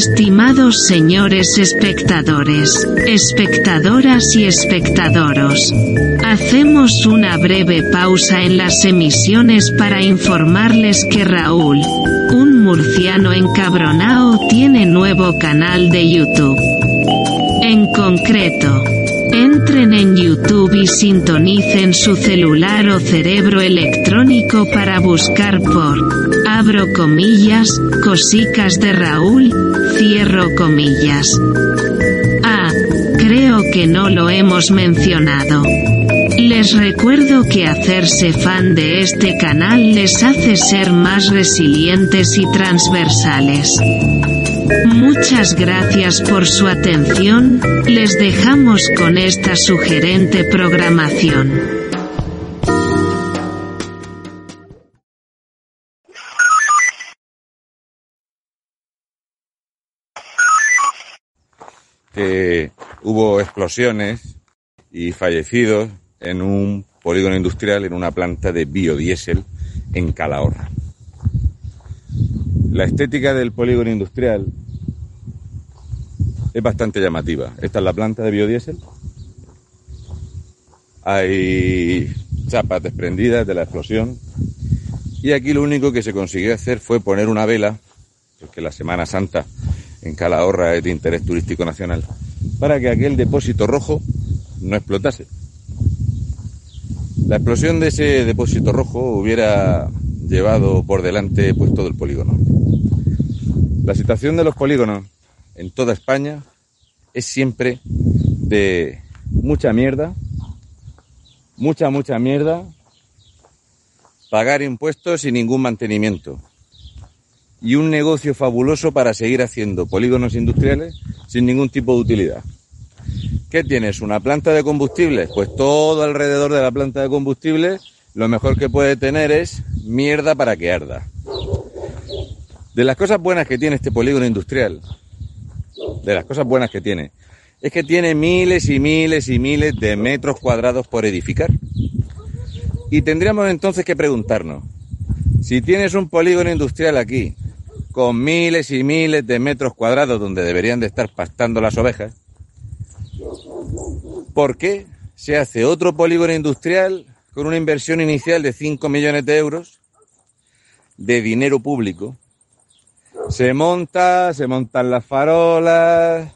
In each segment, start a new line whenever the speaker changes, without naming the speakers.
Estimados señores espectadores, espectadoras y espectadoros, hacemos una breve pausa en las emisiones para informarles que Raúl, un murciano encabronao, tiene nuevo canal de YouTube. En concreto, Entren en YouTube y sintonicen su celular o cerebro electrónico para buscar por, abro comillas, cosicas de Raúl, cierro comillas. Ah, creo que no lo hemos mencionado. Les recuerdo que hacerse fan de este canal les hace ser más resilientes y transversales. Muchas gracias por su atención, les dejamos con esta sugerente programación.
Que hubo explosiones y fallecidos en un polígono industrial, en una planta de biodiesel en Calahorra. La estética del polígono industrial es bastante llamativa. Esta es la planta de biodiesel. Hay chapas desprendidas de la explosión. Y aquí lo único que se consiguió hacer fue poner una vela, porque la Semana Santa en Calahorra es de interés turístico nacional, para que aquel depósito rojo no explotase. La explosión de ese depósito rojo hubiera llevado por delante pues todo el polígono. La situación de los polígonos en toda España es siempre de mucha mierda, mucha, mucha mierda, pagar impuestos y ningún mantenimiento. Y un negocio fabuloso para seguir haciendo polígonos industriales sin ningún tipo de utilidad. ¿Qué tienes? ¿Una planta de combustibles? Pues todo alrededor de la planta de combustibles lo mejor que puede tener es mierda para que arda. De las cosas buenas que tiene este polígono industrial, de las cosas buenas que tiene, es que tiene miles y miles y miles de metros cuadrados por edificar. Y tendríamos entonces que preguntarnos, si tienes un polígono industrial aquí, con miles y miles de metros cuadrados donde deberían de estar pastando las ovejas, ¿por qué se hace otro polígono industrial con una inversión inicial de 5 millones de euros de dinero público se monta, se montan las farolas,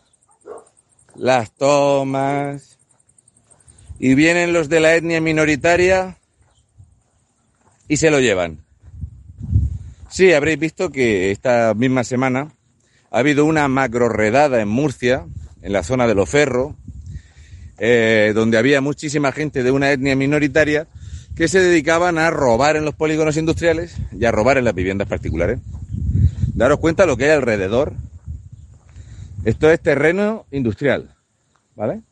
las tomas, y vienen los de la etnia minoritaria y se lo llevan. Sí, habréis visto que esta misma semana ha habido una macro redada en Murcia, en la zona de Loferro, eh, donde había muchísima gente de una etnia minoritaria que se dedicaban a robar en los polígonos industriales y a robar en las viviendas particulares. Daros cuenta lo que hay alrededor. Esto es terreno industrial, ¿vale?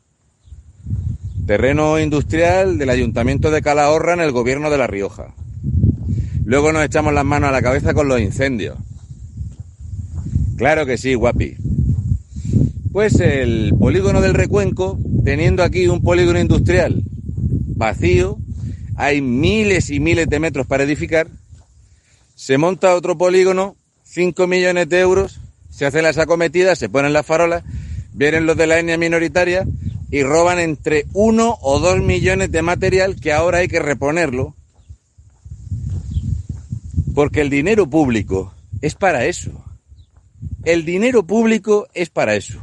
Terreno industrial del Ayuntamiento de Calahorra en el gobierno de La Rioja. Luego nos echamos las manos a la cabeza con los incendios. Claro que sí, guapi. Pues el polígono del Recuenco, teniendo aquí un polígono industrial vacío, hay miles y miles de metros para edificar, se monta otro polígono 5 millones de euros, se hacen las acometidas, se ponen las farolas, vienen los de la etnia minoritaria y roban entre 1 o 2 millones de material que ahora hay que reponerlo. Porque el dinero público es para eso. El dinero público es para eso.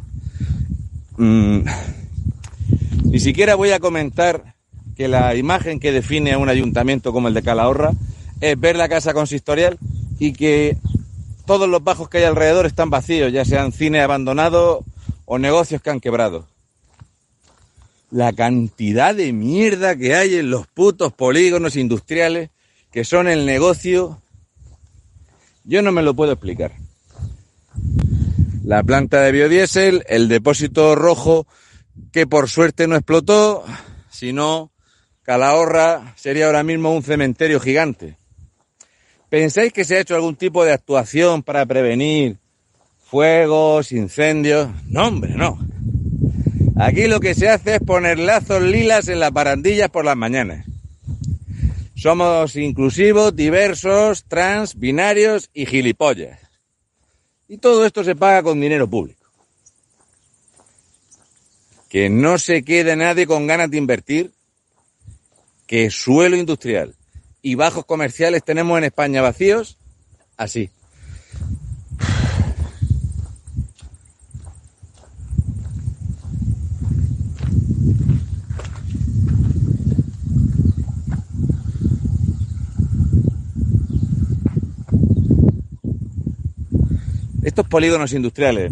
Mm, ni siquiera voy a comentar que la imagen que define a un ayuntamiento como el de Calahorra es ver la casa consistorial y que todos los bajos que hay alrededor están vacíos, ya sean cine abandonado o negocios que han quebrado. la cantidad de mierda que hay en los putos polígonos industriales que son el negocio, yo no me lo puedo explicar. La planta de biodiesel, el depósito rojo que por suerte no explotó, si no, Calahorra sería ahora mismo un cementerio gigante. ¿Pensáis que se ha hecho algún tipo de actuación para prevenir fuegos, incendios? No, hombre, no. Aquí lo que se hace es poner lazos lilas en las barandillas por las mañanas. Somos inclusivos, diversos, trans, binarios y gilipollas. Y todo esto se paga con dinero público. Que no se quede nadie con ganas de invertir, que suelo industrial y bajos comerciales tenemos en España vacíos, así. Estos polígonos industriales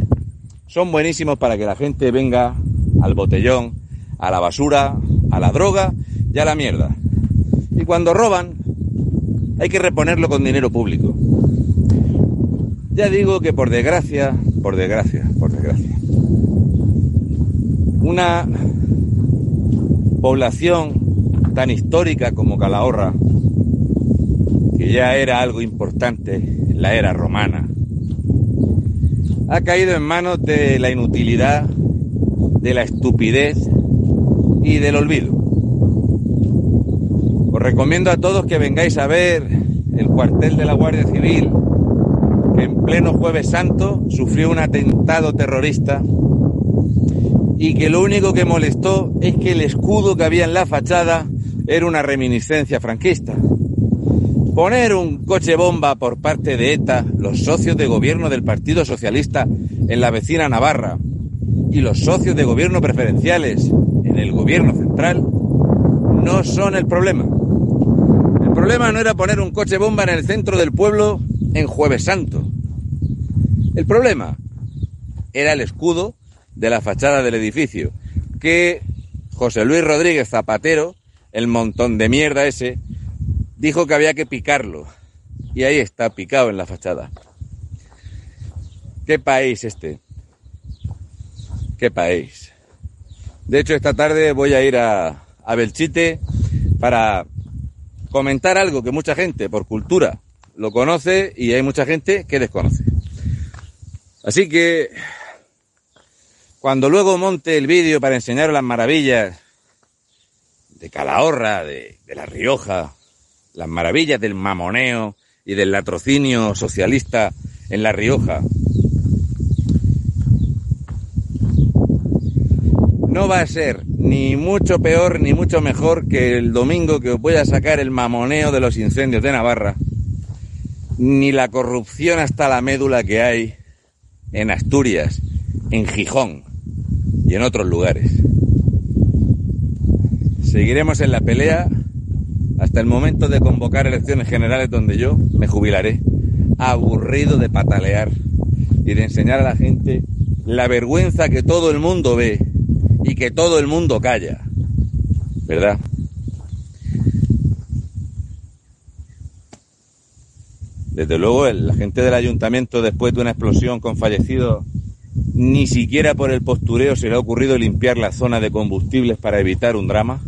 son buenísimos para que la gente venga al botellón, a la basura, a la droga y a la mierda. Y cuando roban, hay que reponerlo con dinero público. Ya digo que por desgracia, por desgracia, por desgracia, una población tan histórica como Calahorra, que ya era algo importante en la era romana, ha caído en manos de la inutilidad, de la estupidez y del olvido. Os recomiendo a todos que vengáis a ver el cuartel de la Guardia Civil, que en pleno jueves santo sufrió un atentado terrorista y que lo único que molestó es que el escudo que había en la fachada era una reminiscencia franquista. Poner un coche bomba por parte de ETA, los socios de gobierno del Partido Socialista en la vecina Navarra y los socios de gobierno preferenciales en el gobierno central no son el problema. El problema no era poner un coche bomba en el centro del pueblo en Jueves Santo. El problema era el escudo de la fachada del edificio, que José Luis Rodríguez Zapatero, el montón de mierda ese, dijo que había que picarlo. Y ahí está, picado en la fachada. ¿Qué país este? ¿Qué país? De hecho, esta tarde voy a ir a, a Belchite para comentar algo que mucha gente, por cultura, lo conoce y hay mucha gente que desconoce. Así que, cuando luego monte el vídeo para enseñar las maravillas de Calahorra, de, de La Rioja, las maravillas del mamoneo y del latrocinio socialista en La Rioja. No va a ser ni mucho peor ni mucho mejor que el domingo que os voy a sacar el mamoneo de los incendios de Navarra, ni la corrupción hasta la médula que hay en Asturias, en Gijón y en otros lugares. Seguiremos en la pelea hasta el momento de convocar elecciones generales donde yo me jubilaré, aburrido de patalear y de enseñar a la gente la vergüenza que todo el mundo ve y que todo el mundo calla. ¿Verdad? Desde luego, la gente del ayuntamiento, después de una explosión con fallecidos, ni siquiera por el postureo se le ha ocurrido limpiar la zona de combustibles para evitar un drama.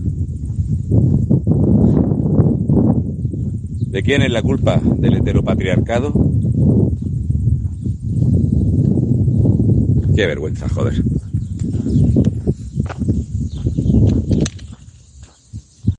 ¿De quién es la culpa? ¿Del heteropatriarcado? Qué vergüenza, joder.